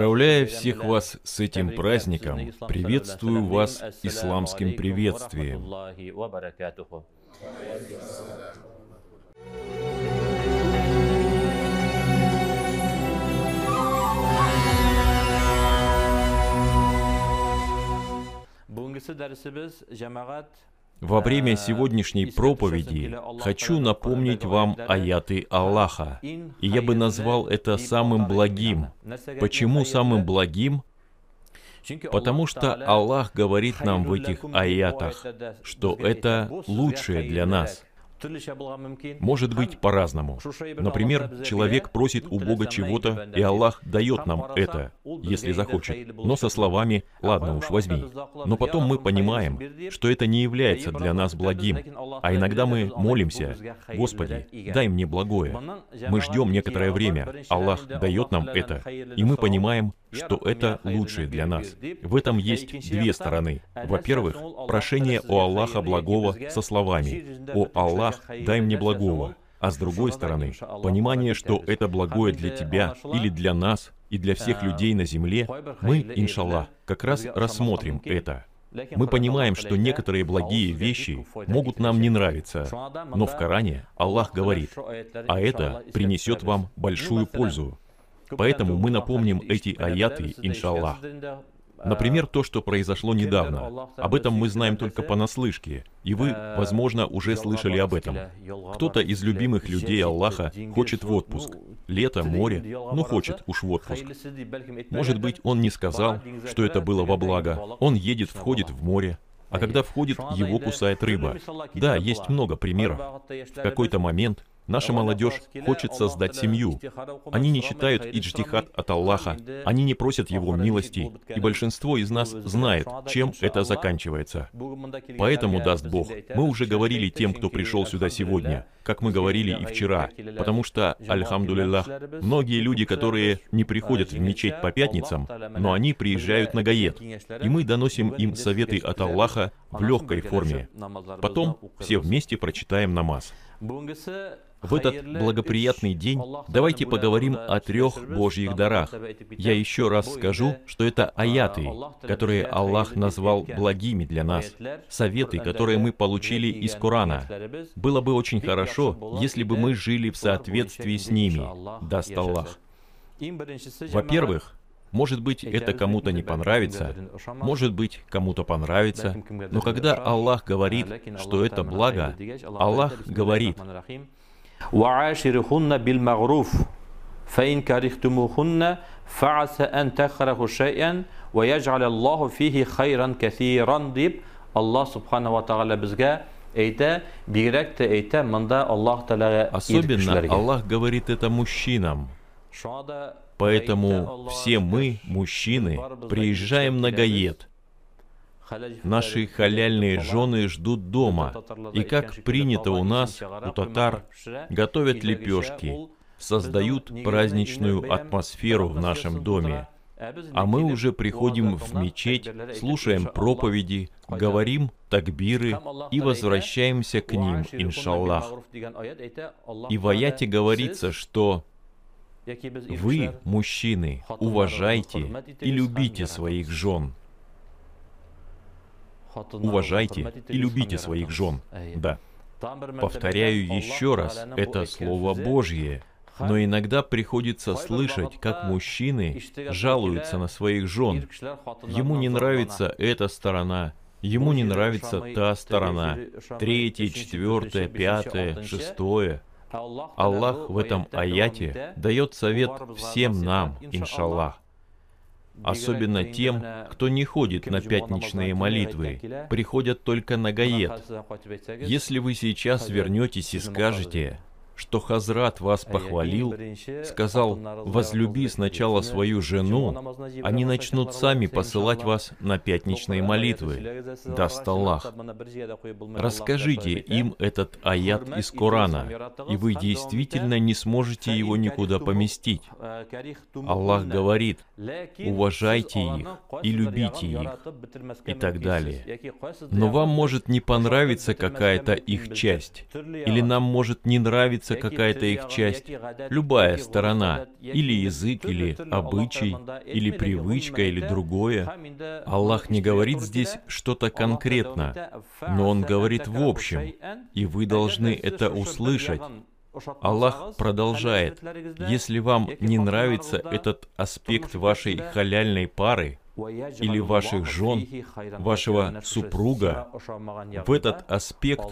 Поздравляя всех вас с этим праздником, приветствую вас исламским приветствием. Во время сегодняшней проповеди хочу напомнить вам аяты Аллаха, и я бы назвал это самым благим. Почему самым благим? Потому что Аллах говорит нам в этих аятах, что это лучшее для нас – может быть по-разному. Например, человек просит у Бога чего-то, и Аллах дает нам это, если захочет, но со словами «ладно уж, возьми». Но потом мы понимаем, что это не является для нас благим, а иногда мы молимся «Господи, дай мне благое». Мы ждем некоторое время, Аллах дает нам это, и мы понимаем, что это лучшее для нас. В этом есть две стороны. Во-первых, прошение у Аллаха благого со словами «О Аллах, дай мне благого», а с другой стороны, понимание, что это благое для тебя или для нас и для всех людей на земле, мы, иншаллах, как раз рассмотрим это. Мы понимаем, что некоторые благие вещи могут нам не нравиться, но в Коране Аллах говорит, а это принесет вам большую пользу. Поэтому мы напомним эти аяты, иншаллах. Например, то, что произошло недавно. Об этом мы знаем только понаслышке, и вы, возможно, уже слышали об этом. Кто-то из любимых людей Аллаха хочет в отпуск. Лето, море, ну хочет уж в отпуск. Может быть, он не сказал, что это было во благо. Он едет, входит в море, а когда входит, его кусает рыба. Да, есть много примеров. В какой-то момент Наша молодежь хочет создать семью. Они не читают иджтихад от Аллаха, они не просят Его милости, и большинство из нас знает, чем это заканчивается. Поэтому, даст Бог, мы уже говорили тем, кто пришел сюда сегодня, как мы говорили и вчера, потому что, альхамдулиллах, многие люди, которые не приходят в мечеть по пятницам, но они приезжают на Гаед, и мы доносим им советы от Аллаха в легкой форме. Потом все вместе прочитаем намаз. В этот благоприятный день давайте поговорим о трех Божьих дарах. Я еще раз скажу, что это аяты, которые Аллах назвал благими для нас, советы, которые мы получили из Корана. Было бы очень хорошо, если бы мы жили в соответствии с ними, даст Аллах. Во-первых, может быть, это кому-то не понравится, может быть, кому-то понравится, но когда Аллах говорит, что это благо, Аллах говорит, وعاشرهن بالمعروف فإن كرهتموهن فعسى أن تكرهوا شيئا ويجعل الله فيه خيرا كثيرا деп Аллах Субхану Ва Тағала бізге әйтә, бигрәк әйтә, мында Аллах Тәаләгә Особенно Аллах говорит это мужчинам. Поэтому все мы, мужчины, приезжаем на Гаед, Наши халяльные жены ждут дома, и как принято у нас, у татар, готовят лепешки, создают праздничную атмосферу в нашем доме. А мы уже приходим в мечеть, слушаем проповеди, говорим такбиры и возвращаемся к ним, иншаллах. И в аяте говорится, что вы, мужчины, уважайте и любите своих жен. Уважайте и любите своих жен. Да. Повторяю еще раз, это Слово Божье. Но иногда приходится слышать, как мужчины жалуются на своих жен. Ему не нравится эта сторона, ему не нравится та сторона, третье, четвертое, пятое, шестое. Аллах в этом аяте дает совет всем нам, иншаллах. особенно тем, кто не ходит на пятничные молитвы, приходят только на гаед. Если вы сейчас вернетесь и скажете, что Хазрат вас похвалил, сказал, возлюби сначала свою жену, они начнут сами посылать вас на пятничные молитвы, даст Аллах. Расскажите им этот аят из Корана, и вы действительно не сможете его никуда поместить. Аллах говорит, уважайте их и любите их, и так далее. Но вам может не понравиться какая-то их часть, или нам может не нравиться нравится какая-то их часть, любая сторона, или язык, или обычай, или привычка, или другое. Аллах не говорит здесь что-то конкретно, но Он говорит в общем, и вы должны это услышать. Аллах продолжает, если вам не нравится этот аспект вашей халяльной пары, или ваших жен, вашего супруга, в этот аспект,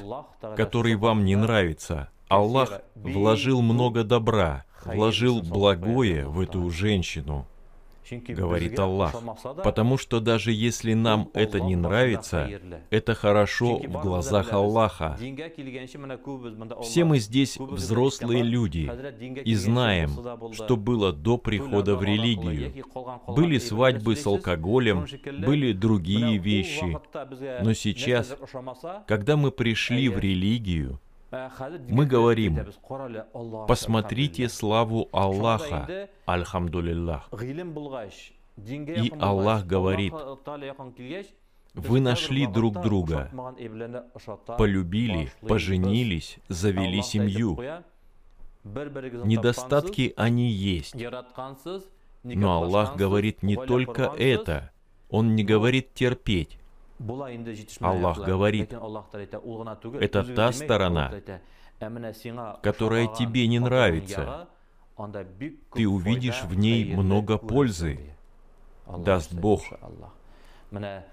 который вам не нравится, Аллах вложил много добра, вложил благое в эту женщину говорит Аллах. Потому что даже если нам это не нравится, это хорошо в глазах Аллаха. Все мы здесь взрослые люди и знаем, что было до прихода в религию. Были свадьбы с алкоголем, были другие вещи. Но сейчас, когда мы пришли в религию, мы говорим, посмотрите славу Аллаха, Альхамдулиллах. И Аллах говорит, вы нашли друг друга, полюбили, поженились, завели семью. Недостатки они есть. Но Аллах говорит не только это. Он не говорит терпеть. Аллах говорит, это та сторона, которая тебе не нравится. Ты увидишь в ней много пользы, даст Бог.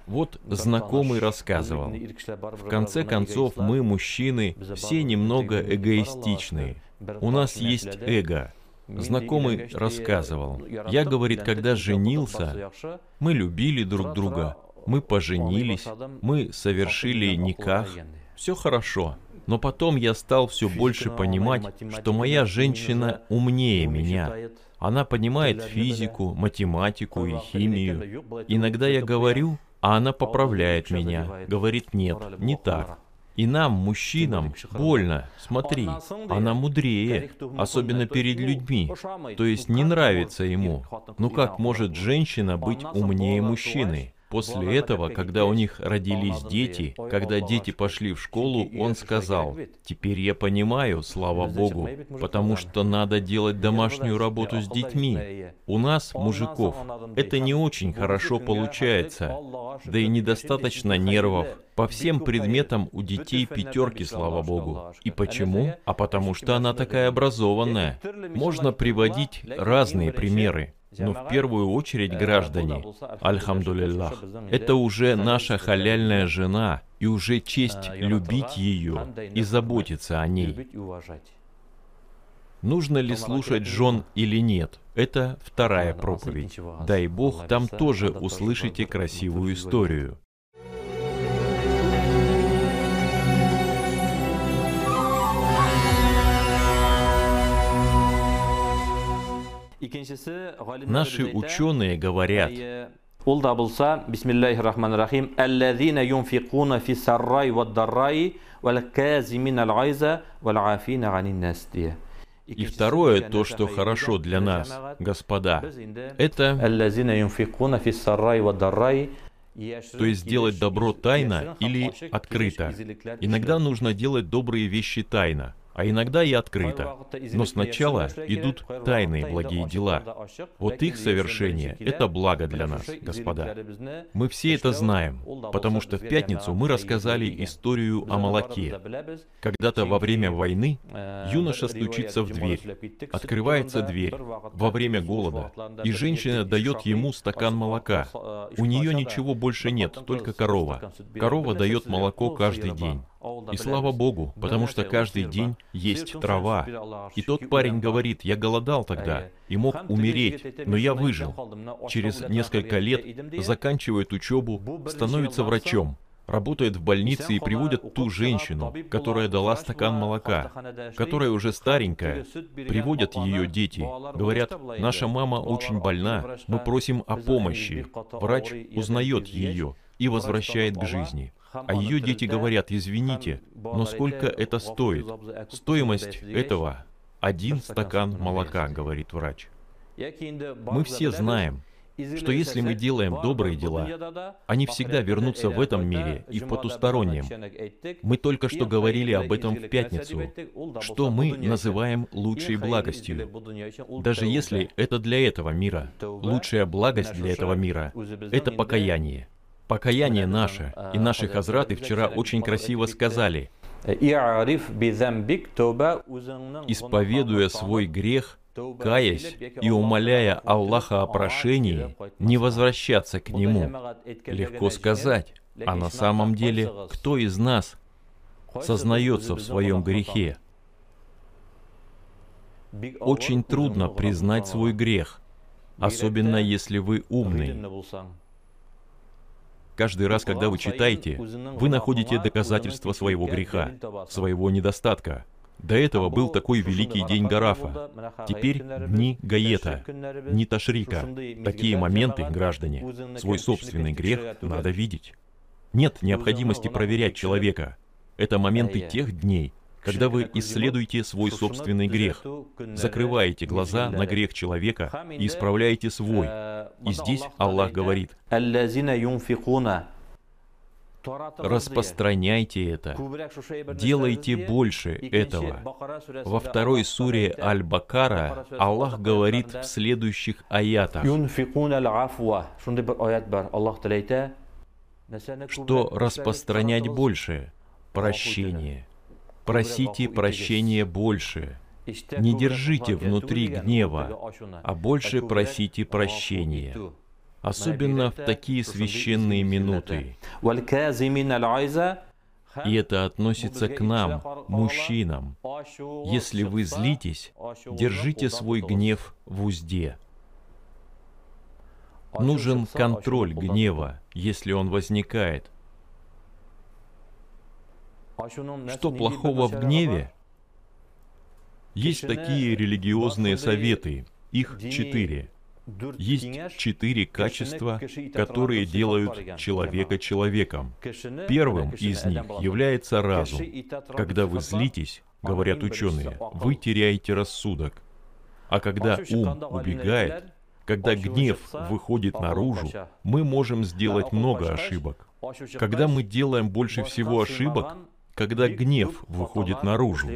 Вот знакомый рассказывал. В конце концов, мы, мужчины, все немного эгоистичны. У нас есть эго. Знакомый рассказывал. Я, говорит, когда женился, мы любили друг друга, мы поженились, мы совершили никах, все хорошо. Но потом я стал все больше понимать, что моя женщина умнее меня. Она понимает физику, математику и химию. Иногда я говорю, а она поправляет меня, говорит нет, не так. И нам, мужчинам, больно. Смотри, она мудрее, особенно перед людьми. То есть не нравится ему. Ну как может женщина быть умнее мужчины? После этого, когда у них родились дети, когда дети пошли в школу, он сказал, «Теперь я понимаю, слава Богу, потому что надо делать домашнюю работу с детьми. У нас, мужиков, это не очень хорошо получается, да и недостаточно нервов. По всем предметам у детей пятерки, слава Богу. И почему? А потому что она такая образованная. Можно приводить разные примеры. Но в первую очередь, граждане, альхамдулиллах, это уже наша халяльная жена, и уже честь любить ее и заботиться о ней. Нужно ли слушать жен или нет? Это вторая проповедь. Дай Бог, там тоже услышите красивую историю. Наши ученые говорят, Ул да булса, бисмиллахи рахмани рахим, «Аллазина юнфикуна фи саррай ва даррай, вал казимин ал айза, вал афина ганин нас» И второе, то, что хорошо для нас, господа, это то есть делать добро тайно или открыто. Иногда нужно делать добрые вещи тайно, а иногда и открыто. Но сначала идут тайные благие дела. Вот их совершение — это благо для нас, господа. Мы все это знаем, потому что в пятницу мы рассказали историю о молоке. Когда-то во время войны юноша стучится в дверь, открывается дверь во время голода, и женщина дает ему стакан молока. У нее ничего больше нет, только корова. Корова дает молоко каждый день. И слава Богу, потому что каждый день есть трава. И тот парень говорит, я голодал тогда и мог умереть, но я выжил. Через несколько лет заканчивает учебу, становится врачом, работает в больнице и приводят ту женщину, которая дала стакан молока, которая уже старенькая. Приводят ее дети. Говорят, наша мама очень больна, мы просим о помощи. Врач узнает ее и возвращает к жизни. А ее дети говорят, извините, но сколько это стоит? Стоимость этого один стакан молока, говорит врач. Мы все знаем, что если мы делаем добрые дела, они всегда вернутся в этом мире и в потустороннем. Мы только что говорили об этом в пятницу, что мы называем лучшей благостью. Даже если это для этого мира, лучшая благость для этого мира — это покаяние. Покаяние наше, и наши хазраты вчера очень красиво сказали, исповедуя свой грех, каясь и умоляя Аллаха о прошении, не возвращаться к Нему. Легко сказать, а на самом деле, кто из нас сознается в своем грехе? Очень трудно признать свой грех, особенно если вы умный. Каждый раз, когда вы читаете, вы находите доказательства своего греха, своего недостатка. До этого был такой великий день Гарафа. Теперь дни Гаета, дни Ташрика. Такие моменты, граждане, свой собственный грех надо видеть. Нет необходимости проверять человека. Это моменты тех дней, когда вы исследуете свой собственный грех, закрываете глаза на грех человека и исправляете свой. И здесь Аллах говорит, распространяйте это, делайте больше этого. Во второй суре Аль-Бакара Аллах говорит в следующих аятах, что распространять больше? Прощение. Просите прощения больше. Не держите внутри гнева, а больше просите прощения. Особенно в такие священные минуты. И это относится к нам, мужчинам. Если вы злитесь, держите свой гнев в узде. Нужен контроль гнева, если он возникает. Что плохого в гневе? Есть такие религиозные советы, их четыре. Есть четыре качества, которые делают человека человеком. Первым из них является разум. Когда вы злитесь, говорят ученые, вы теряете рассудок. А когда ум убегает, когда гнев выходит наружу, мы можем сделать много ошибок. Когда мы делаем больше всего ошибок, когда гнев выходит наружу.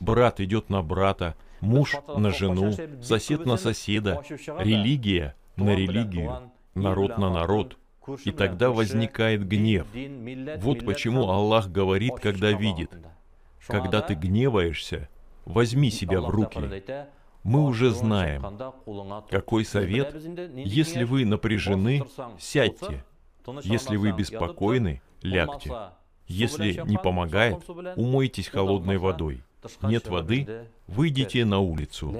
Брат идет на брата, муж на жену, сосед на соседа, религия на религию, народ на народ. И тогда возникает гнев. Вот почему Аллах говорит, когда видит. Когда ты гневаешься, возьми себя в руки. Мы уже знаем, какой совет, если вы напряжены, сядьте. Если вы беспокойны, лягте. Если не помогает, умойтесь холодной водой. Нет воды, выйдите на улицу.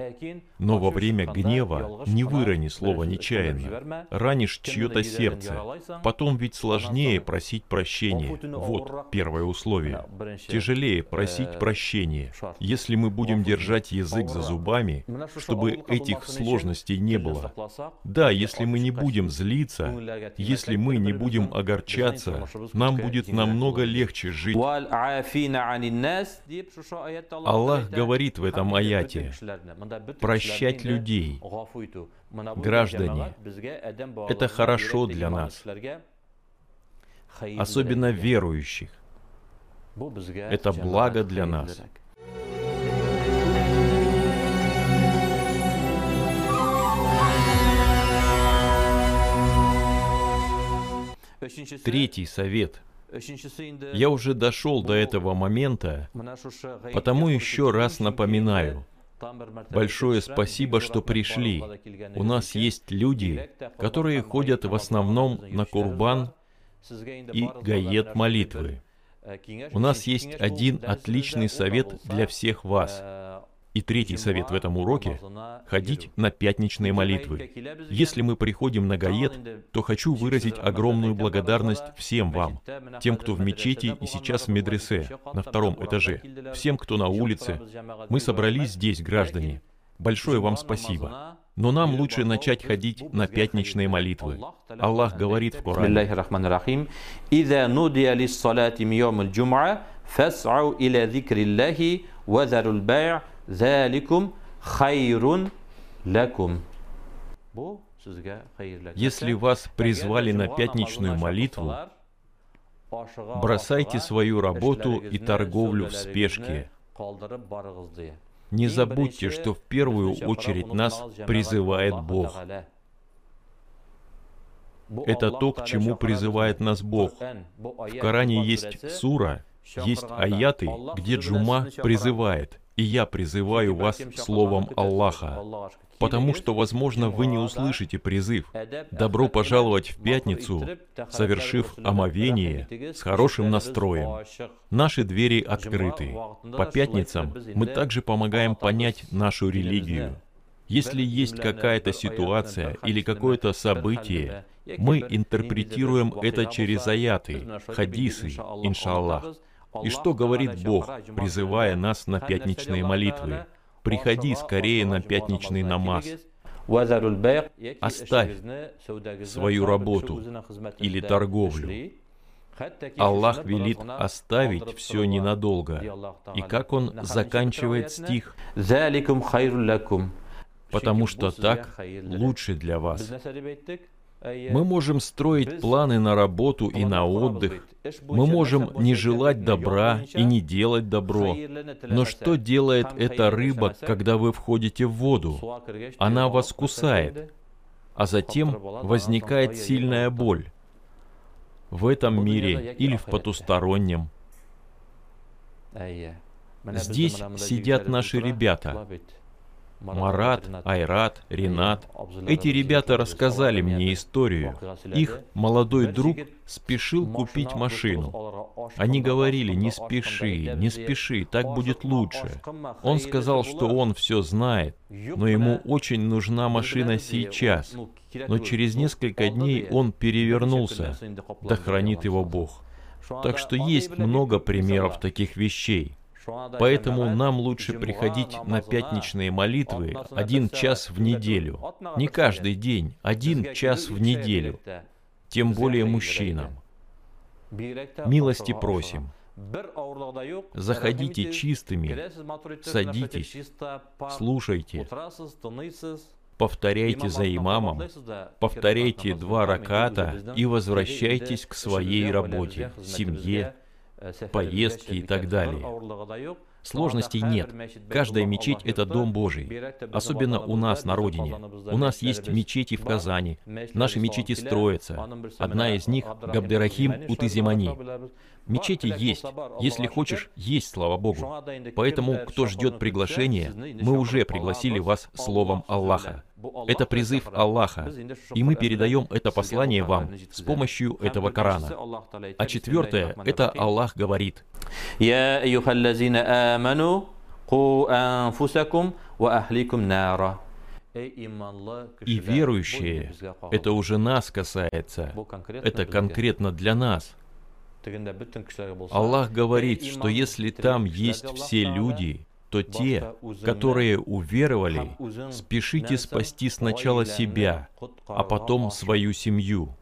Но во время гнева не вырони слово нечаянно. Ранишь чье-то сердце. Потом ведь сложнее просить прощения. Вот первое условие. Тяжелее просить прощения. Если мы будем держать язык за зубами, чтобы этих сложностей не было. Да, если мы не будем злиться, если мы не будем огорчаться, нам будет намного легче жить. Аллах говорит в этом этом аяте прощать людей, граждане, это хорошо для нас, особенно верующих. Это благо для нас. Третий совет – я уже дошел до этого момента, потому еще раз напоминаю. Большое спасибо, что пришли. У нас есть люди, которые ходят в основном на Курбан и гает молитвы. У нас есть один отличный совет для всех вас. И третий совет в этом уроке – ходить на пятничные молитвы. Если мы приходим на Гает, то хочу выразить огромную благодарность всем вам, тем, кто в мечети и сейчас в медресе, на втором этаже, всем, кто на улице. Мы собрались здесь, граждане. Большое вам спасибо. Но нам лучше начать ходить на пятничные молитвы. Аллах говорит в Коране. Заликум хайрун лякум. Если вас призвали на пятничную молитву, бросайте свою работу и торговлю в спешке. Не забудьте, что в первую очередь нас призывает Бог. Это то, к чему призывает нас Бог. В Коране есть сура, есть аяты, где Джума призывает – и я призываю вас словом Аллаха. Потому что, возможно, вы не услышите призыв «Добро пожаловать в пятницу», совершив омовение с хорошим настроем. Наши двери открыты. По пятницам мы также помогаем понять нашу религию. Если есть какая-то ситуация или какое-то событие, мы интерпретируем это через аяты, хадисы, иншаллах. И что говорит Бог, призывая нас на пятничные молитвы? Приходи скорее на пятничный намаз. Оставь свою работу или торговлю. Аллах велит оставить все ненадолго. И как он заканчивает стих? Потому что так лучше для вас. Мы можем строить планы на работу и на отдых. Мы можем не желать добра и не делать добро. Но что делает эта рыба, когда вы входите в воду? Она вас кусает, а затем возникает сильная боль. В этом мире или в потустороннем. Здесь сидят наши ребята. Марат, Айрат, Ренат. Эти ребята рассказали мне историю. Их молодой друг спешил купить машину. Они говорили, не спеши, не спеши, так будет лучше. Он сказал, что он все знает, но ему очень нужна машина сейчас. Но через несколько дней он перевернулся, да хранит его Бог. Так что есть много примеров таких вещей. Поэтому нам лучше приходить на пятничные молитвы один час в неделю. Не каждый день, один час в неделю. Тем более мужчинам. Милости просим. Заходите чистыми, садитесь, слушайте, повторяйте за имамом, повторяйте два раката и возвращайтесь к своей работе, семье, поездки и так далее. Сложностей нет. Каждая мечеть – это Дом Божий. Особенно у нас на родине. У нас есть мечети в Казани. Наши мечети строятся. Одна из них – Габдерахим Утызимани. Мечети есть. Если хочешь, есть, слава Богу. Поэтому, кто ждет приглашения, мы уже пригласили вас словом Аллаха. Это призыв Аллаха, и мы передаем это послание вам с помощью этого Корана. А четвертое, это Аллах говорит. «Я и верующие, это уже нас касается, это конкретно для нас. Аллах говорит, что если там есть все люди, то те, которые уверовали, спешите спасти сначала себя, а потом свою семью.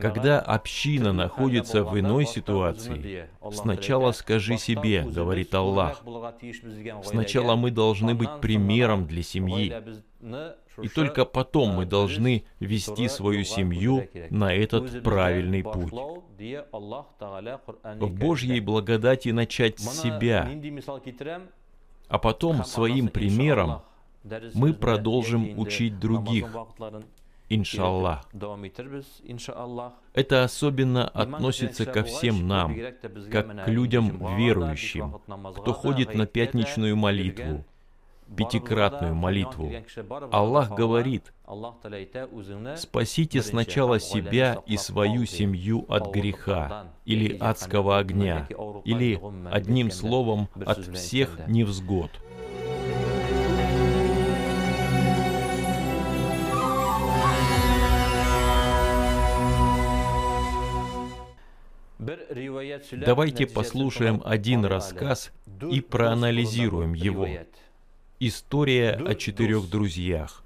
Когда община находится в иной ситуации, сначала скажи себе, говорит Аллах, сначала мы должны быть примером для семьи, и только потом мы должны вести свою семью на этот правильный путь. В Божьей благодати начать с себя, а потом своим примером мы продолжим учить других, иншаллах. Это особенно относится ко всем нам, как к людям верующим, кто ходит на пятничную молитву, пятикратную молитву. Аллах говорит, «Спасите сначала себя и свою семью от греха или адского огня, или, одним словом, от всех невзгод». Давайте послушаем один рассказ и проанализируем его. История о четырех друзьях.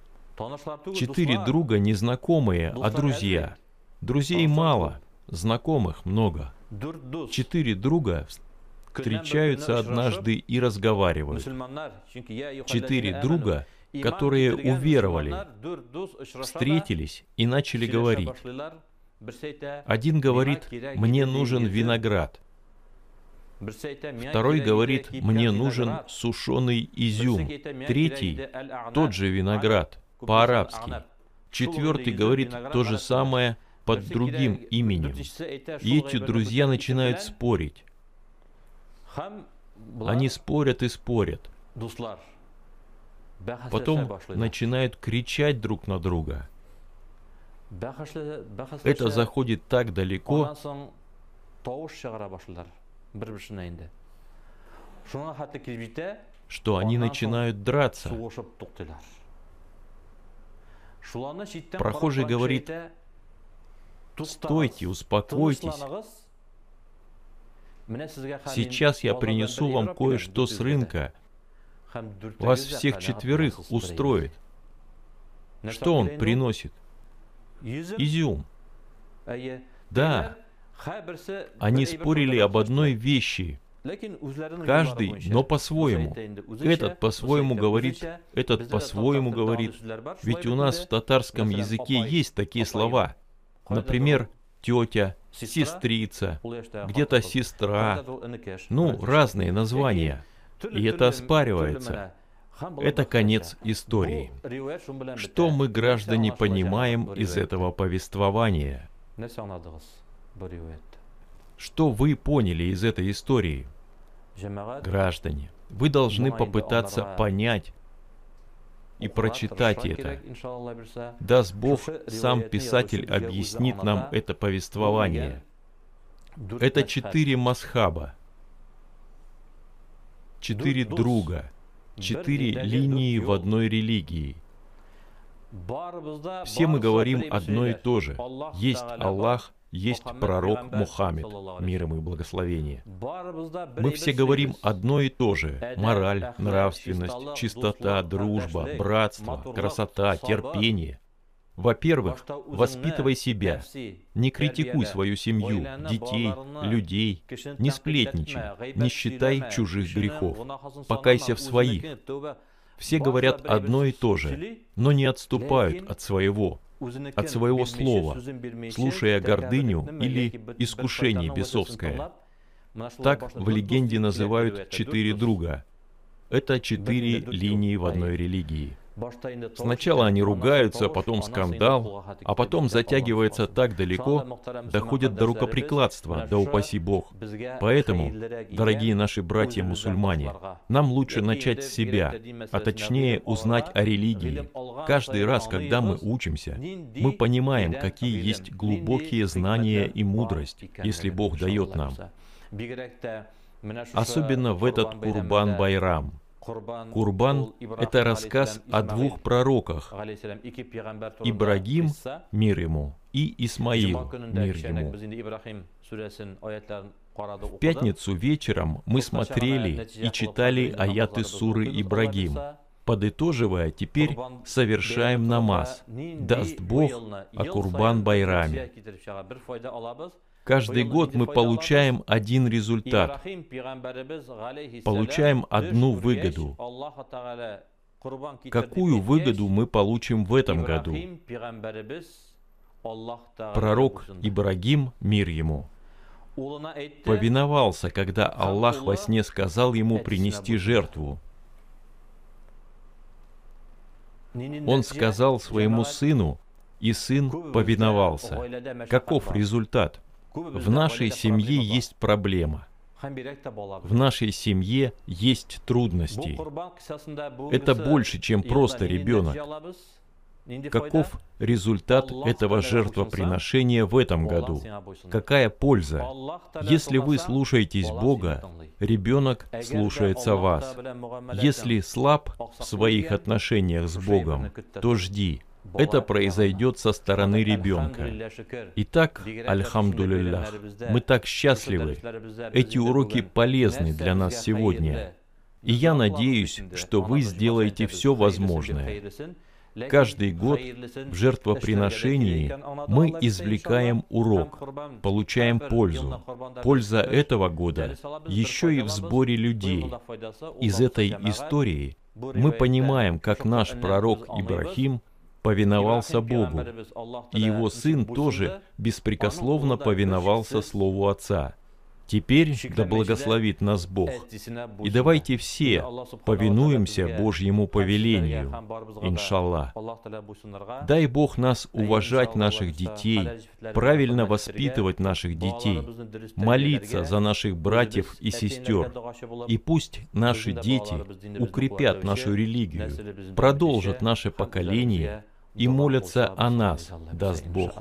Четыре друга незнакомые, а друзья. Друзей мало, знакомых много. Четыре друга встречаются однажды и разговаривают. Четыре друга которые уверовали, встретились и начали говорить. Один говорит, мне нужен виноград. Второй говорит, мне нужен сушеный изюм. Третий, тот же виноград, по-арабски. Четвертый говорит то же самое под другим именем. И эти друзья начинают спорить. Они спорят и спорят. Потом начинают кричать друг на друга. Это заходит так далеко, что они начинают драться. Прохожий говорит, стойте, успокойтесь. Сейчас я принесу вам кое-что с рынка. Вас всех четверых устроит. Что он приносит? Изюм. Да, они спорили об одной вещи. Каждый, но по-своему. Этот по-своему говорит, этот по-своему говорит. Ведь у нас в татарском языке есть такие слова. Например, тетя, сестрица, где-то сестра. Ну, разные названия. И это оспаривается. Это конец истории. Что мы, граждане, понимаем из этого повествования? Что вы поняли из этой истории? Граждане, вы должны попытаться понять и прочитать это. Даст Бог, сам писатель объяснит нам это повествование. Это четыре масхаба, четыре друга, четыре линии в одной религии. Все мы говорим одно и то же. Есть Аллах, есть пророк Мухаммед, мир ему и благословение. Мы все говорим одно и то же. Мораль, нравственность, чистота, дружба, братство, красота, терпение. Во-первых, воспитывай себя. Не критикуй свою семью, детей, людей. Не сплетничай. Не считай чужих грехов. Покайся в своих. Все говорят одно и то же, но не отступают от своего от своего слова, слушая гордыню или искушение бесовское. Так в легенде называют четыре друга. Это четыре линии в одной религии – Сначала они ругаются, потом скандал, а потом затягивается так далеко, доходит до рукоприкладства, да упаси Бог. Поэтому, дорогие наши братья-мусульмане, нам лучше начать с себя, а точнее узнать о религии. Каждый раз, когда мы учимся, мы понимаем, какие есть глубокие знания и мудрость, если Бог дает нам. Особенно в этот Курбан-Байрам – Курбан – это рассказ о двух пророках – Ибрагим, мир ему, и Исмаил, мир ему. В пятницу вечером мы смотрели и читали аяты суры Ибрагим. Подытоживая, теперь совершаем намаз. Даст Бог о Курбан Байраме. Каждый год мы получаем один результат, получаем одну выгоду. Какую выгоду мы получим в этом году? Пророк Ибрагим, мир ему, повиновался, когда Аллах во сне сказал ему принести жертву. Он сказал своему сыну, и сын повиновался. Каков результат? В нашей семье есть проблема. В нашей семье есть трудности. Это больше, чем просто ребенок. Каков результат этого жертвоприношения в этом году? Какая польза? Если вы слушаетесь Бога, ребенок слушается вас. Если слаб в своих отношениях с Богом, то жди, это произойдет со стороны ребенка. Итак, альхамдулиллах, мы так счастливы. Эти уроки полезны для нас сегодня. И я надеюсь, что вы сделаете все возможное. Каждый год в жертвоприношении мы извлекаем урок, получаем пользу. Польза этого года еще и в сборе людей. Из этой истории Мы понимаем, как наш пророк Ибрахим повиновался Богу, и его сын тоже беспрекословно повиновался Слову Отца. Теперь да благословит нас Бог. И давайте все повинуемся Божьему повелению, иншаллах. Дай Бог нас уважать наших детей, правильно воспитывать наших детей, молиться за наших братьев и сестер. И пусть наши дети укрепят нашу религию, продолжат наше поколение и молятся о нас, даст Бог.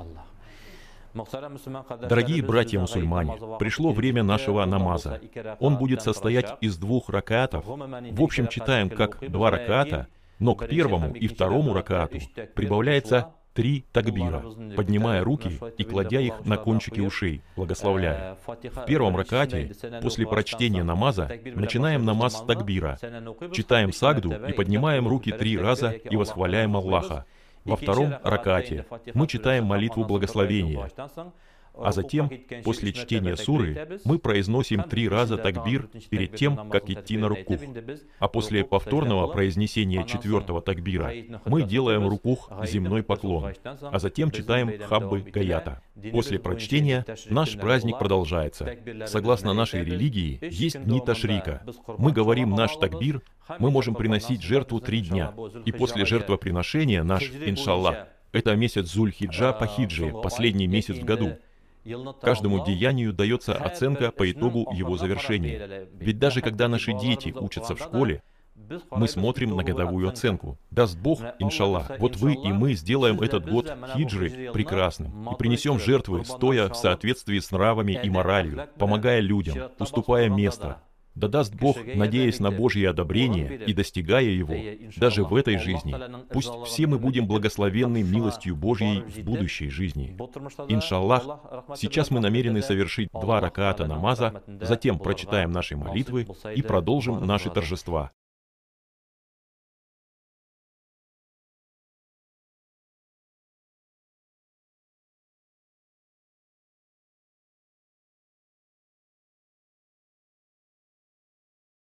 Дорогие братья-мусульмане, пришло время нашего намаза. Он будет состоять из двух ракатов. В общем, читаем как два раката, но к первому и второму ракату прибавляется три такбира, поднимая руки и кладя их на кончики ушей, благословляя. В первом ракате, после прочтения намаза, начинаем намаз с такбира, читаем сагду и поднимаем руки три раза и восхваляем Аллаха. Во втором ракате мы читаем молитву благословения, а затем, после чтения суры, мы произносим три раза такбир перед тем, как идти на рукух. А после повторного произнесения четвертого такбира мы делаем рукух земной поклон, а затем читаем хаббы гаята. После прочтения наш праздник продолжается. Согласно нашей религии, есть дни ташрика. Мы говорим наш такбир, мы можем приносить жертву три дня. И после жертвоприношения наш, иншаллах, это месяц Зуль-Хиджа по хиджи, последний месяц в году. Каждому деянию дается оценка по итогу его завершения. Ведь даже когда наши дети учатся в школе, мы смотрим на годовую оценку. Даст Бог, иншаллах, вот вы и мы сделаем этот год хиджры прекрасным и принесем жертвы, стоя в соответствии с нравами и моралью, помогая людям, уступая место, да даст Бог, надеясь на Божье одобрение и достигая его, даже в этой жизни, пусть все мы будем благословенны милостью Божьей в будущей жизни. Иншаллах, сейчас мы намерены совершить два раката намаза, затем прочитаем наши молитвы и продолжим наши торжества.